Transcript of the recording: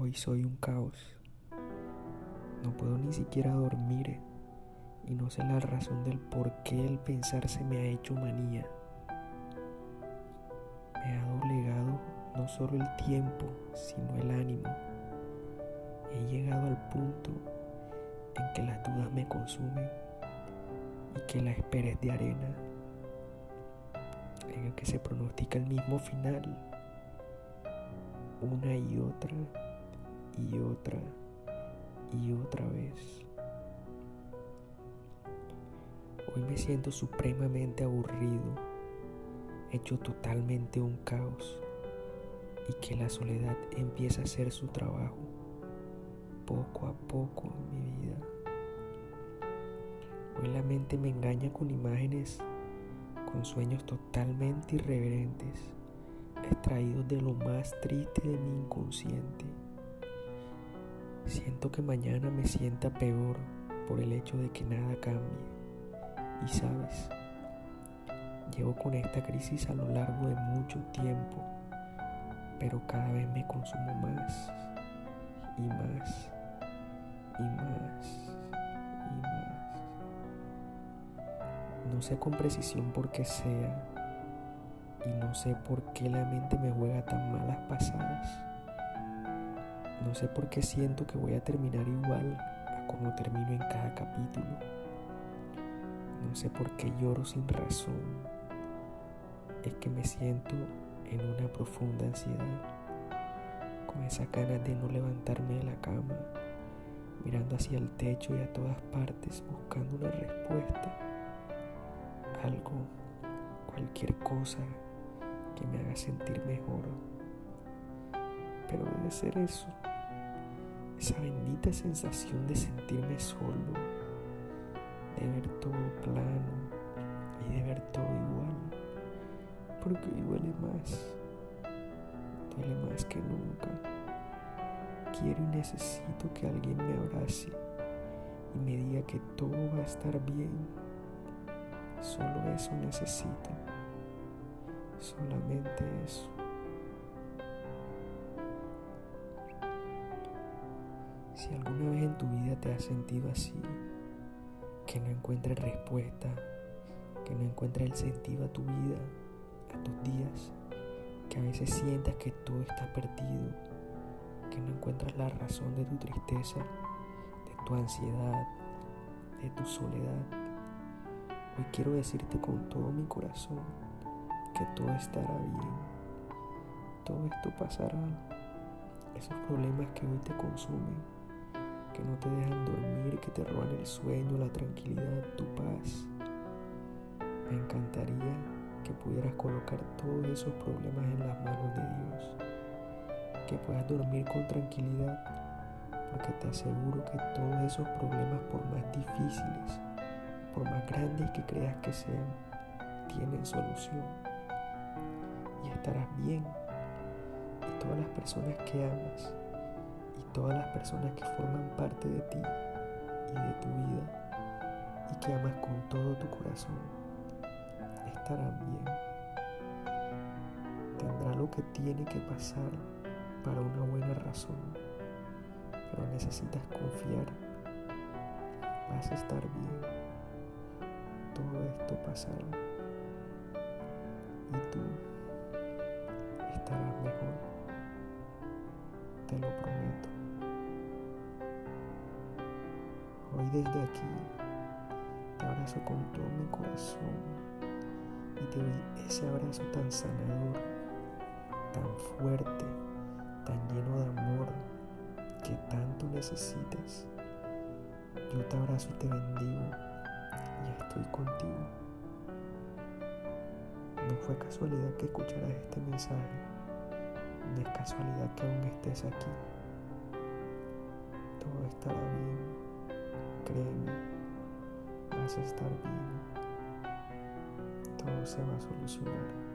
Hoy soy un caos. No puedo ni siquiera dormir y no sé la razón del por qué el pensar se me ha hecho manía. Me ha doblegado no solo el tiempo, sino el ánimo. He llegado al punto en que las dudas me consumen y que la espera es de arena, en el que se pronostica el mismo final, una y otra y otra y otra vez. Hoy me siento supremamente aburrido, hecho totalmente un caos y que la soledad empieza a hacer su trabajo poco a poco en mi vida. Hoy la mente me engaña con imágenes, con sueños totalmente irreverentes, extraídos de lo más triste de mi inconsciente. Siento que mañana me sienta peor por el hecho de que nada cambie. Y sabes, llevo con esta crisis a lo largo de mucho tiempo, pero cada vez me consumo más y más y más y más. No sé con precisión por qué sea y no sé por qué la mente me juega tan malas pasadas. No sé por qué siento que voy a terminar igual a como termino en cada capítulo. No sé por qué lloro sin razón. Es que me siento en una profunda ansiedad, con esa ganas de no levantarme de la cama, mirando hacia el techo y a todas partes buscando una respuesta. Algo, cualquier cosa que me haga sentir mejor. Pero debe ser eso esa bendita sensación de sentirme solo, de ver todo plano y de ver todo igual, porque hoy duele más, duele más que nunca. Quiero y necesito que alguien me abrace y me diga que todo va a estar bien. Solo eso necesito, solamente eso. Si alguna vez en tu vida te has sentido así, que no encuentres respuesta, que no encuentres el sentido a tu vida, a tus días, que a veces sientas que todo está perdido, que no encuentras la razón de tu tristeza, de tu ansiedad, de tu soledad, hoy quiero decirte con todo mi corazón que todo estará bien, todo esto pasará, esos problemas que hoy te consumen que no te dejan dormir, que te roban el sueño, la tranquilidad, tu paz. Me encantaría que pudieras colocar todos esos problemas en las manos de Dios, que puedas dormir con tranquilidad, porque te aseguro que todos esos problemas, por más difíciles, por más grandes que creas que sean, tienen solución. Y estarás bien. Y todas las personas que amas todas las personas que forman parte de ti y de tu vida y que amas con todo tu corazón estarán bien. Tendrá lo que tiene que pasar para una buena razón, pero necesitas confiar. Vas a estar bien. Todo esto pasará. Y tú desde aquí te abrazo con todo mi corazón y te doy ese abrazo tan sanador, tan fuerte, tan lleno de amor que tanto necesitas. Yo te abrazo y te bendigo y estoy contigo. No fue casualidad que escucharas este mensaje, no es casualidad que aún estés aquí. Todo estará bien. Créeme, vas a estar bien. Todo se va a solucionar.